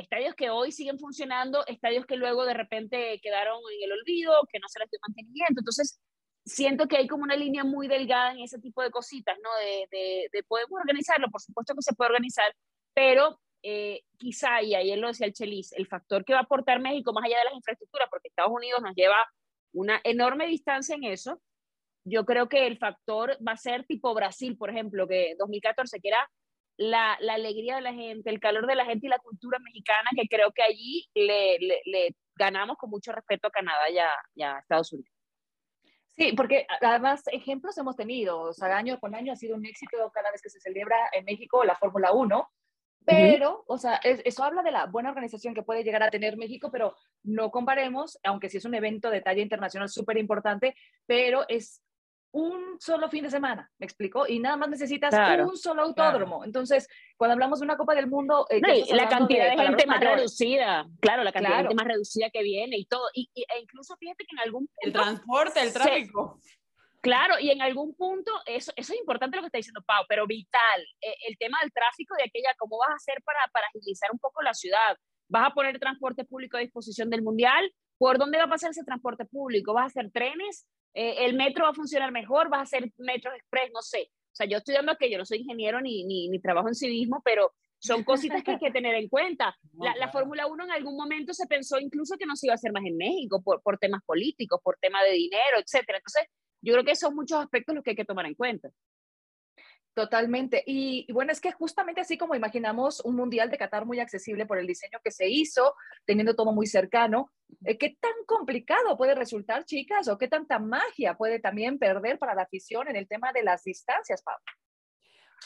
estadios que hoy siguen funcionando, estadios que luego de repente quedaron en el olvido, que no se les dio mantenimiento. Entonces, siento que hay como una línea muy delgada en ese tipo de cositas, ¿no? De, de, de podemos organizarlo, por supuesto que se puede organizar, pero eh, quizá, y él lo decía el Chelis, el factor que va a aportar México más allá de las infraestructuras, porque Estados Unidos nos lleva una enorme distancia en eso, yo creo que el factor va a ser tipo Brasil, por ejemplo, que 2014, que era la, la, alegría de la gente, el calor de la gente y la cultura mexicana, que creo que allí le, le, ganamos con mucho respeto a Canadá y a, Estados Unidos. Sí, porque además ejemplos hemos tenido, o sea, año con año ha sido un éxito cada vez que se celebra en México la Fórmula 1, pero, o sea, eso habla de la buena organización que puede llegar a tener México, pero no comparemos, aunque sí es un evento de talla internacional súper importante, pero es un solo fin de semana, ¿me explico? Y nada más necesitas un solo autódromo. Entonces, cuando hablamos de una Copa del Mundo... Eh, la cantidad de, gente más reducida, claro, la cantidad de gente más reducida que viene y todo. Y, e incluso fíjate que en algún punto... El transporte, el tráfico. claro, y en algún punto, eso, eso es importante lo que está diciendo Pau, pero vital, eh, el tema del tráfico de aquella, ¿cómo vas a hacer para, para agilizar un poco la ciudad? ¿Vas a poner transporte público a disposición del Mundial? ¿Por dónde va a pasar ese transporte público? ¿Vas a hacer trenes? Eh, el metro va a funcionar mejor, va a ser metro express, no sé. O sea, yo estoy dando que yo no soy ingeniero ni, ni, ni trabajo en civismo, pero son cositas que hay que <laughs> tener en cuenta. La, la Fórmula 1 en algún momento se pensó incluso que no se iba a hacer más en México por, por temas políticos, por temas de dinero, etcétera. Entonces, yo creo que son muchos aspectos los que hay que tomar en cuenta. Totalmente. Y, bueno, es que justamente así como imaginamos un mundial de Qatar muy accesible por el diseño que se hizo, teniendo todo muy cercano, eh, ¿qué tan complicado puede resultar, chicas? ¿O qué tanta magia puede también perder para la afición en el tema de las distancias, Pablo?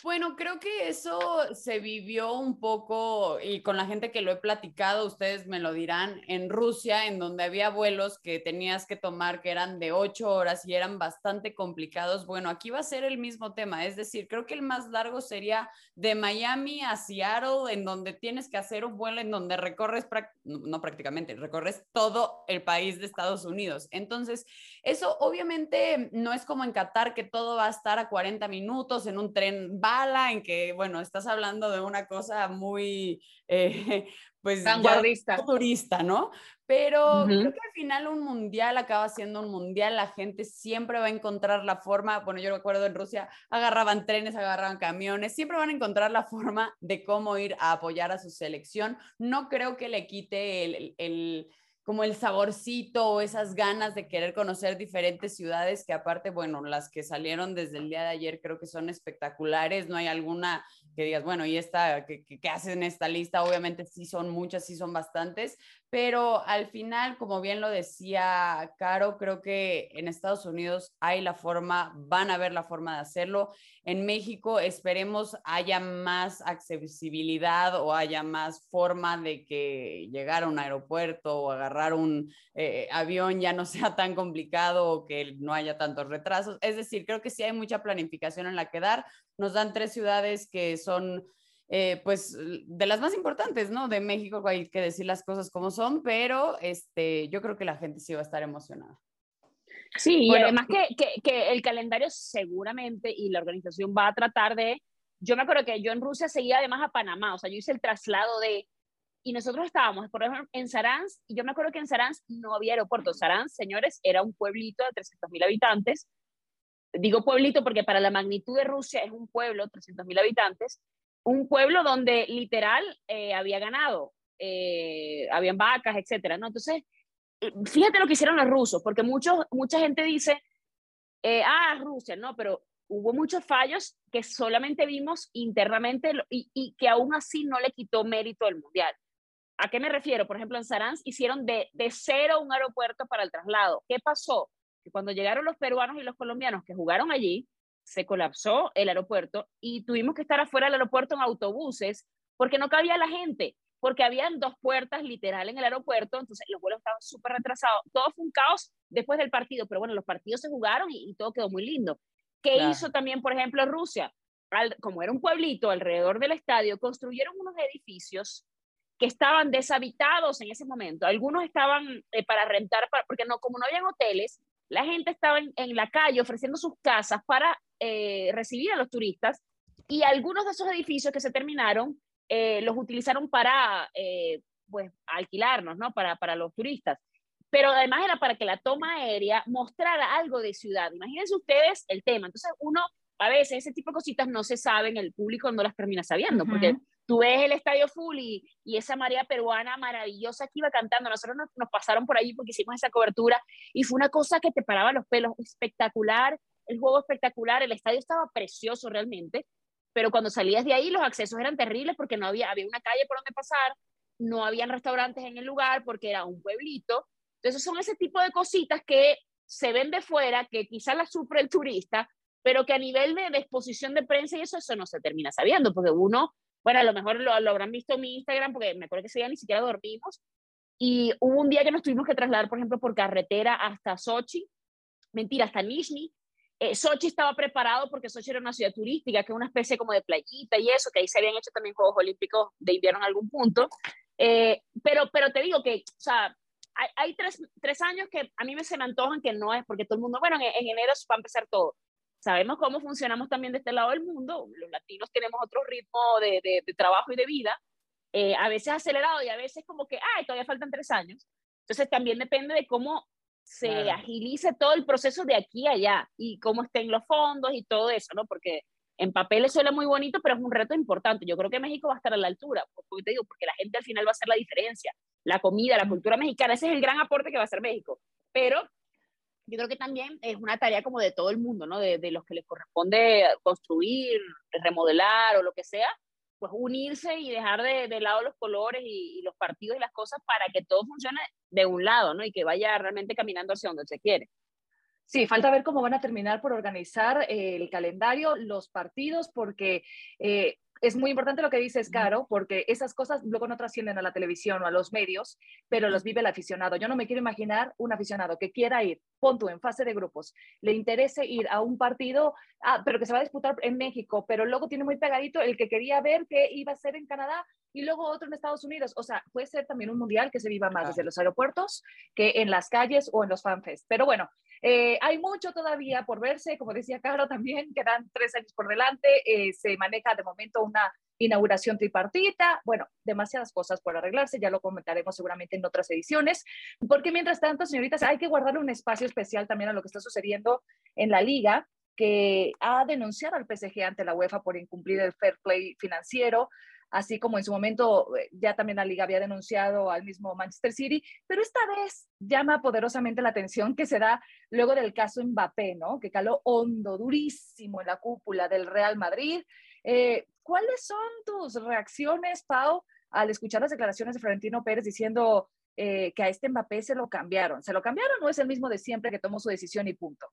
Bueno, creo que eso se vivió un poco y con la gente que lo he platicado, ustedes me lo dirán, en Rusia, en donde había vuelos que tenías que tomar que eran de ocho horas y eran bastante complicados. Bueno, aquí va a ser el mismo tema, es decir, creo que el más largo sería de Miami a Seattle, en donde tienes que hacer un vuelo en donde recorres, no prácticamente, recorres todo el país de Estados Unidos. Entonces, eso obviamente no es como en Qatar, que todo va a estar a 40 minutos en un tren bala, en que, bueno, estás hablando de una cosa muy, eh, <laughs> pues, vanguardista. turista, ¿no? Pero creo que al final un mundial acaba siendo un mundial, la gente siempre va a encontrar la forma, bueno, yo recuerdo en Rusia, agarraban trenes, agarraban camiones, siempre van a encontrar la forma de cómo ir a apoyar a su selección. No creo que le quite el, el como el saborcito o esas ganas de querer conocer diferentes ciudades que aparte, bueno, las que salieron desde el día de ayer creo que son espectaculares, no hay alguna que digas, bueno, y esta, ¿qué, qué, hacen en esta lista? Obviamente sí son muchas, sí son bastantes, pero al final, como bien lo decía Caro, creo que en Estados Unidos hay la forma, van a ver la forma de hacerlo. En México esperemos haya más accesibilidad o haya más forma de que llegar a un aeropuerto o agarrar un eh, avión ya no <laughs> sea tan complicado o que no haya tantos retrasos. Es decir, creo que sí hay mucha planificación en la que dar. Nos dan tres ciudades que son eh, pues de las más importantes, ¿no? De México, hay que decir las cosas como son, pero este, yo creo que la gente sí va a estar emocionada. Sí, y además que, que, que, el calendario seguramente y la organización va a tratar de... Yo me acuerdo que yo en Rusia seguía además a Panamá, o sea, yo hice el traslado de... Y nosotros estábamos, por ejemplo, en Saransk, y yo me acuerdo que en Saransk no había aeropuerto. Saransk, señores, era un pueblito de 300.000 habitantes. Digo pueblito porque para la magnitud de Rusia es un pueblo, 300.000 habitantes, un pueblo donde literal eh, había ganado, eh, habían vacas, etcétera, ¿no? Entonces, eh, fíjate lo que hicieron los rusos, porque muchos, mucha gente dice, eh, ah, Rusia, no, pero hubo muchos fallos que solamente vimos internamente y, y, que aún así no le quitó mérito al mundial. ¿A qué me refiero? Por ejemplo, en Saransk hicieron de, de cero un aeropuerto para el traslado. ¿Qué pasó? Que cuando llegaron los peruanos y los colombianos que jugaron allí, se colapsó el aeropuerto y tuvimos que estar afuera del aeropuerto en autobuses porque no cabía la gente porque habían dos puertas literal en el aeropuerto, entonces los vuelos estaban súper retrasados. Todo fue un caos después del partido, pero bueno, los partidos se jugaron y, y todo quedó muy lindo. ¿Qué claro. hizo también, por ejemplo, Rusia? Al, como era un pueblito alrededor del estadio, construyeron unos edificios que estaban deshabitados en ese momento. Algunos estaban eh, para rentar, para, porque no, como no habían hoteles, la gente estaba en, la calle ofreciendo sus casas para eh, recibir a los turistas y algunos de esos edificios que se terminaron eh, los utilizaron para, eh, pues, alquilarnos, ¿no? Para, para los turistas. Pero además era para que la toma aérea mostrara algo de ciudad. Imagínense ustedes el tema. Entonces, uno, a veces, ese tipo de cositas no se saben, el público no las termina sabiendo, porque tú ves el estadio full y, y, esa María peruana maravillosa que iba cantando. Nosotros nos, nos pasaron por allí porque hicimos esa cobertura y fue una cosa que te paraba los pelos, espectacular, el juego espectacular, el estadio estaba precioso realmente pero cuando salías de ahí los accesos eran terribles porque no había, había una calle por donde pasar, no habían restaurantes en el lugar porque era un pueblito. Entonces son ese tipo de cositas que se ven de fuera, que quizás las sufre el turista, pero que a nivel de, de, exposición de prensa y eso, eso no se termina sabiendo, porque uno, bueno, a lo mejor lo, habrán visto en mi Instagram, porque me acuerdo que ese día ni siquiera dormimos, y hubo un día que nos tuvimos que trasladar, por ejemplo, por carretera hasta Sochi, mentira, hasta Nizhny, eh, Sochi estaba preparado porque Sochi era una ciudad turística, que es una especie como de playita y eso, que ahí se habían hecho también Juegos Olímpicos de invierno en algún punto. Eh, pero, pero te digo que, o sea, hay, hay tres, tres, años que a mí me se me antojan que no es, porque todo el mundo, bueno, en, en enero va a empezar todo. Sabemos cómo funcionamos también de este lado del mundo. Los latinos tenemos otro ritmo de, de, de trabajo y de vida, eh, a veces acelerado y a veces como que, ay, todavía faltan tres años. Entonces también depende de cómo se claro. agilice todo el proceso de aquí a allá y cómo estén los fondos y todo eso, ¿no? Porque en papel suena muy bonito, pero es un reto importante. Yo creo que México va a estar a la altura, porque te digo, porque la gente al final va a hacer la diferencia. La comida, la cultura mexicana, ese es el gran aporte que va a hacer México. Pero yo creo que también es una tarea como de todo el mundo, ¿no? De, de los que les corresponde construir, remodelar o lo que sea, pues unirse y dejar de, de lado los colores y, y, los partidos y las cosas para que todo funcione de un lado, ¿no? Y que vaya realmente caminando hacia donde se quiere. Sí, falta ver cómo van a terminar por organizar eh, el calendario, los partidos, porque eh, es muy importante lo que dices, Caro, porque esas cosas luego no trascienden a la televisión o a los medios, pero los vive el aficionado. Yo no me quiero imaginar un aficionado que quiera ir, pon tú, en fase de grupos, le interese ir a un partido, ah, pero que se va a disputar en México, pero luego tiene muy pegadito el que quería ver que iba a ser en Canadá y luego otro en Estados Unidos. O sea, puede ser también un mundial que se viva más desde los aeropuertos que en las calles o en los fanfests. Pero bueno, eh, hay mucho todavía por verse, como decía Caro también, <laughs> quedan tres años por delante, eh, se maneja de momento una inauguración tripartita, bueno, demasiadas cosas por arreglarse, ya lo comentaremos seguramente en otras ediciones, porque mientras tanto, señoritas, hay que guardar un espacio especial también a lo que está sucediendo en la liga, que ha denunciado al PSG ante la UEFA por incumplir el fair play financiero, así como en su momento eh, ya también la liga había denunciado al mismo Manchester City, pero esta vez llama poderosamente la atención que se da luego del caso Mbappé, ¿no? Que caló hondo, durísimo en la cúpula del Real Madrid. Eh, ¿Cuáles son tus reacciones, Pau, al escuchar las declaraciones de Florentino Pérez diciendo eh, que a este Mbappé se lo cambiaron? ¿Se lo cambiaron o es el mismo de siempre que tomó su decisión y punto?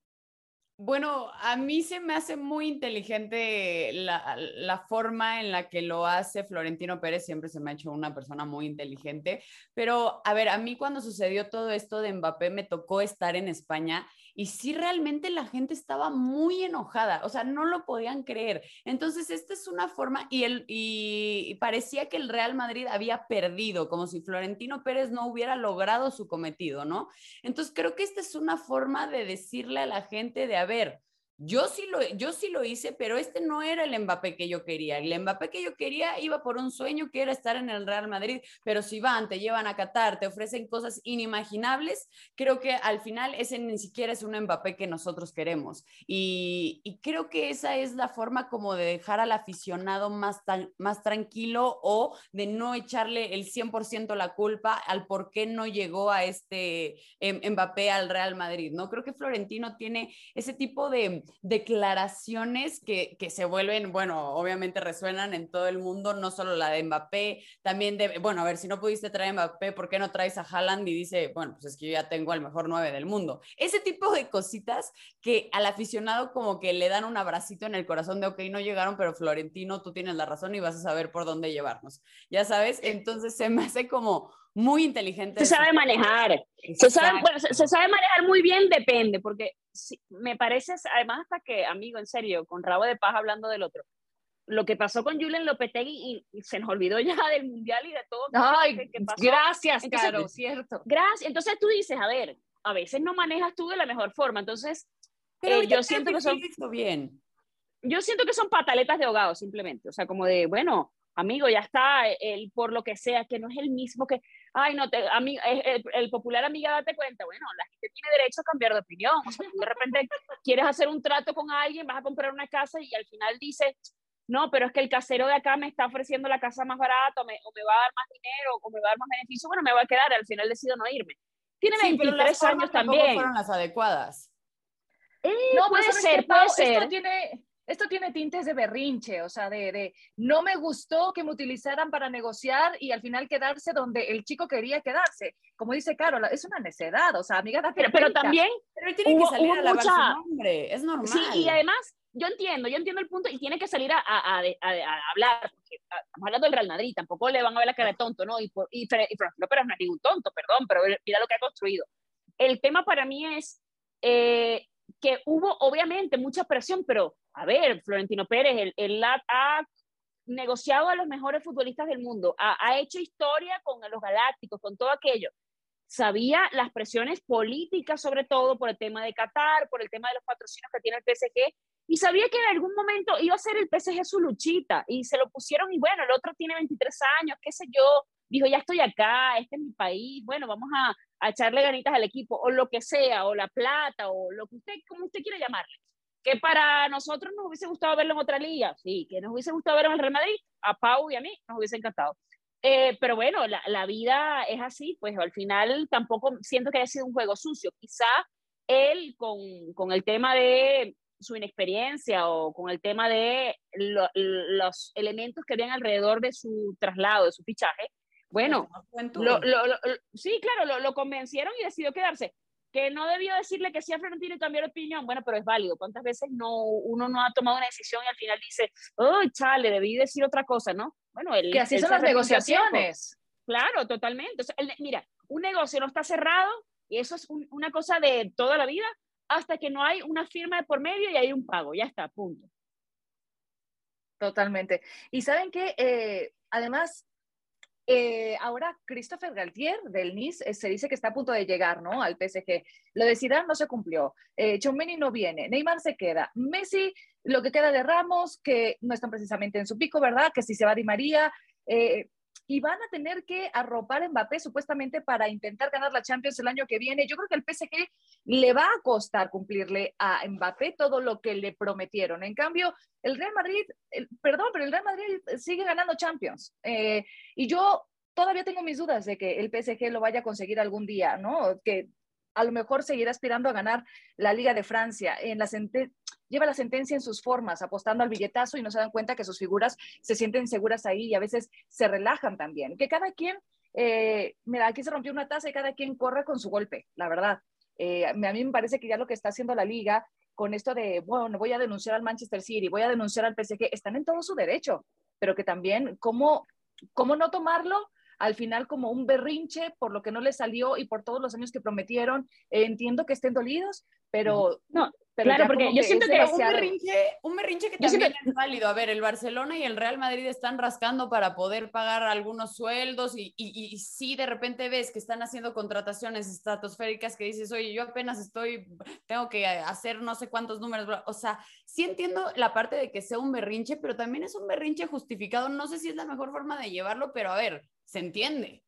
Bueno, a mí se me hace muy inteligente la, la, forma en la que lo hace Florentino Pérez, siempre se me ha hecho una persona muy inteligente, pero a ver, a mí cuando sucedió todo esto de Mbappé me tocó estar en España y sí realmente la gente estaba muy enojada, o sea, no lo podían creer. Entonces, esta es una forma y, el, y parecía que el Real Madrid había perdido, como si Florentino Pérez no hubiera logrado su cometido, ¿no? Entonces, creo que esta es una forma de decirle a la gente de, a ver, yo sí, lo, yo sí lo hice, pero este no era el Mbappé que yo quería. El Mbappé que yo quería iba por un sueño que era estar en el Real Madrid, pero si van, te llevan a Qatar, te ofrecen cosas inimaginables, creo que al final ese ni siquiera es un Mbappé que nosotros queremos. Y, creo que esa es la forma como de dejar al aficionado más, más tranquilo o de no echarle el 100% la culpa al por qué no llegó a este Mbappé al Real Madrid. No creo que Florentino tiene ese tipo de declaraciones que, que, se vuelven, bueno, obviamente resuenan en todo el mundo, no solo la de Mbappé, también de, bueno, a ver, si no pudiste traer a Mbappé, ¿por qué no traes a Haaland? Y dice, bueno, pues es que yo ya tengo al mejor nueve del mundo. Ese tipo de cositas que al aficionado como que le dan un abracito en el corazón de, ok, no llegaron, pero Florentino, tú tienes la razón y vas a saber por dónde llevarnos. Ya sabes, entonces se me hace como muy inteligente. Se sabe manejar. Se sabe, bueno, se, sabe manejar muy bien, depende, porque me parece, además hasta que, amigo, en serio, con rabo de paz hablando del otro, lo que pasó con Julen Lopetegui y, se nos olvidó ya <laughs> del mundial y de todo. Ay, gracias, claro, cierto. Gracias. Entonces tú dices, a ver, a veces no manejas tú de la mejor forma, entonces eh, yo siento que son... Bien. Yo siento que son pataletas de ahogado, simplemente. O sea, como de, bueno, amigo, ya está, el por lo que sea, que no es el mismo que, ay, no, te, el, el, popular amiga, date cuenta, bueno, la gente tiene derecho a cambiar de opinión, o sea, de repente quieres hacer un trato con alguien, vas a comprar una casa y al final dices, no, pero es que el casero de acá me está ofreciendo la casa más barata, o me, o me va a dar más dinero, o me va a dar más beneficio, bueno, me voy a quedar, al final decido no irme. Tiene 23 años también. fueron las adecuadas. Eh, no, puede ser, puede ser. Esto tiene, esto tiene tintes de berrinche, o sea, de, no me gustó que me utilizaran para negociar y al final quedarse donde el chico quería quedarse. Como dice Carol, es una necedad, o sea, amiga, pero, pero, también pero tiene que salir a lavar su nombre, es normal. Sí, y además, yo entiendo, yo entiendo el punto y tiene que salir a, a, a, hablar, porque estamos hablando del Real Madrid, tampoco le van a ver la cara de tonto, ¿no? Y, por, y, pero no es ningún tonto, perdón, pero mira lo que ha construido. El tema para mí es eh, que hubo obviamente mucha presión, pero a ver, Florentino Pérez, él, ha, negociado a los mejores futbolistas del mundo, ha, hecho historia con los Galácticos, con todo aquello. Sabía las presiones políticas, sobre todo por el tema de Qatar, por el tema de los patrocinios que tiene el PSG, y sabía que en algún momento iba a ser el PSG su luchita, y se lo pusieron, y bueno, el otro tiene 23 años, qué sé yo, dijo, ya estoy acá, este es mi país, bueno, vamos a, a echarle ganitas al equipo, o lo que sea, o la plata, o lo que usted, como usted quiera llamarle que para nosotros nos hubiese gustado verlo en otra liga, sí, que nos hubiese gustado verlo en el Real Madrid, a Pau y a mí nos hubiese encantado. Eh, pero bueno, la, la, vida es así, pues al final tampoco siento que haya sido un juego sucio. Quizá él con, con el tema de su inexperiencia o con el tema de los elementos que habían alrededor de su traslado, de su fichaje, bueno, lo, lo, sí, claro, lo, convencieron y decidió quedarse que no debió decirle que sí a Florentino y cambiar de opinión, bueno, pero es válido. ¿Cuántas veces no, uno no ha tomado una decisión y al final dice, oh, chale, debí decir otra cosa, ¿no? Bueno, el, que así son las negociaciones. Claro, totalmente. mira, un negocio no está cerrado y eso es una cosa de toda la vida hasta que no hay una firma de por medio y hay un pago, ya está, punto. Totalmente. Y saben que, eh, además, eh, ahora Christopher Galtier del Nice eh, se dice que está a punto de llegar ¿no? al PSG. Lo de Zidane no se cumplió. Eh, no viene. Neymar se queda. Messi, lo que queda de Ramos, que no están precisamente en su pico, ¿verdad? Que si se va Di María. Eh, y van a tener que arropar a Mbappé supuestamente para intentar ganar la Champions el año que viene. Yo creo que el PSG le va a costar cumplirle a Mbappé todo lo que le prometieron. En cambio, el Real Madrid, perdón, pero el Real Madrid sigue ganando Champions. Eh, y yo todavía tengo mis dudas de que el PSG lo vaya a conseguir algún día, ¿no? Que a lo mejor seguirá aspirando a ganar la Liga de Francia. En la lleva la sentencia en sus formas, apostando al billetazo y no se dan cuenta que sus figuras se sienten seguras ahí y a veces se relajan también. Que cada quien, eh, mira, aquí se rompió una taza y cada quien corre con su golpe, la verdad. Eh, a mí me parece que ya lo que está haciendo la liga con esto de, bueno, voy a denunciar al Manchester City, voy a denunciar al PSG, están en todo su derecho, pero que también, ¿cómo, cómo no tomarlo al final como un berrinche por lo que no les salió y por todos los años que prometieron. Eh, entiendo que estén dolidos, pero no, claro, porque yo siento que un berrinche, un berrinche que también es válido. A ver, el Barcelona y el Real Madrid están rascando para poder pagar algunos sueldos y, y, y si de repente ves que están haciendo contrataciones estratosféricas que dices, oye, yo apenas estoy, tengo que hacer no sé cuántos números, o sea, sí entiendo la parte de que sea un berrinche, pero también es un berrinche justificado. No sé si es la mejor forma de llevarlo, pero a ver, se entiende.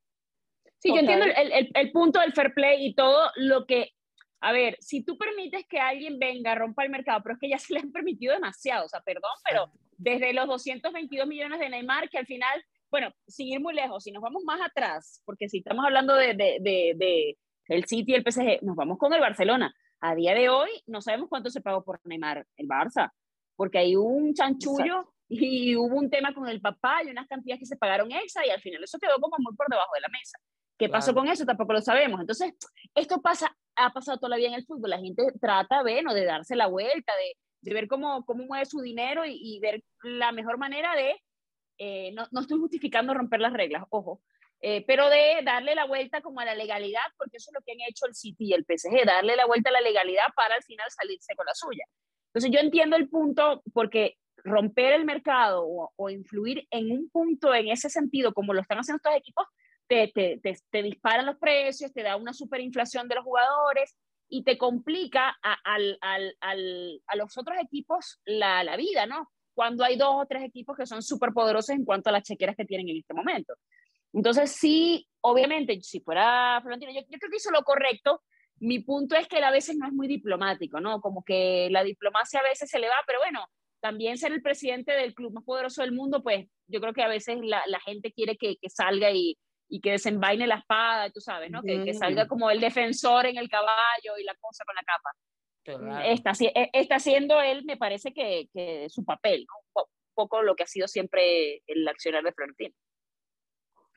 Sí, yo entiendo el, el, el punto del fair play y todo lo que a ver, si tú permites que alguien venga, rompa el mercado, pero es que ya se le han permitido demasiado, o sea, perdón, pero desde los 222 millones de Neymar, que al final, bueno, sin ir muy lejos, si nos vamos más atrás, porque si estamos hablando de, de, de, de el City y el PSG, nos vamos con el Barcelona. A día de hoy no sabemos cuánto se pagó por Neymar el Barça, porque hay un chanchullo y hubo un tema con el papá y unas cantidades que se pagaron extra y al final eso quedó como muy por debajo de la mesa. ¿Qué pasó con eso? Tampoco lo sabemos. Entonces, esto pasa, ha pasado todavía en el fútbol. La gente trata, bueno, de darse la vuelta, de, de ver cómo, cómo mueve su dinero y, y ver la mejor manera de, eh, no, no, estoy justificando romper las reglas, ojo, eh, pero de darle la vuelta como a la legalidad, porque eso es lo que han hecho el City y el PSG, darle la vuelta a la legalidad para al final salirse con la suya. Entonces yo entiendo el punto porque romper el mercado o, o influir en un punto en ese sentido, como lo están haciendo estos equipos, te, te, te, disparan los precios, te da una superinflación de los jugadores y te complica a, al, al, a los otros equipos la, la, vida, ¿no? Cuando hay dos o tres equipos que son súper poderosos en cuanto a las chequeras que tienen en este momento. Entonces, sí, obviamente, si fuera Florentino, yo, yo creo que hizo lo correcto. Mi punto es que él a veces no es muy diplomático, ¿no? Como que la diplomacia a veces se le va, pero bueno, también ser el presidente del club más poderoso del mundo, pues yo creo que a veces la, la gente quiere que, que salga y, y que desenvaine la espada, tú sabes, ¿no? Que, que, salga como el defensor en el caballo y la cosa con la capa. Claro. Está, e, está haciendo él, me parece que, que su papel, ¿no? un poco lo que ha sido siempre el accionar de Florentino.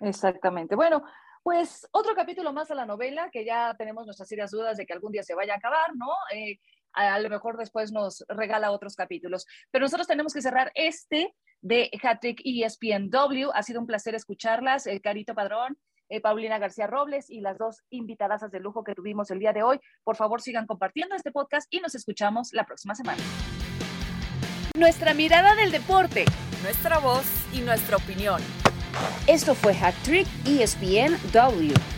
Exactamente. Bueno, pues otro capítulo más a la novela, que ya tenemos nuestras serias dudas de que algún día se vaya a acabar, ¿no? Eh, a lo mejor después nos regala otros capítulos. Pero nosotros tenemos que cerrar este de Hattrick ESPNW. Ha sido un placer escucharlas, eh, Carito Padrón, eh, Paulina García Robles y las dos invitadas de lujo que tuvimos el día de hoy. Por favor, sigan compartiendo este podcast y nos escuchamos la próxima semana. Nuestra mirada del deporte, nuestra voz y nuestra opinión. Esto fue Hattrick ESPNW.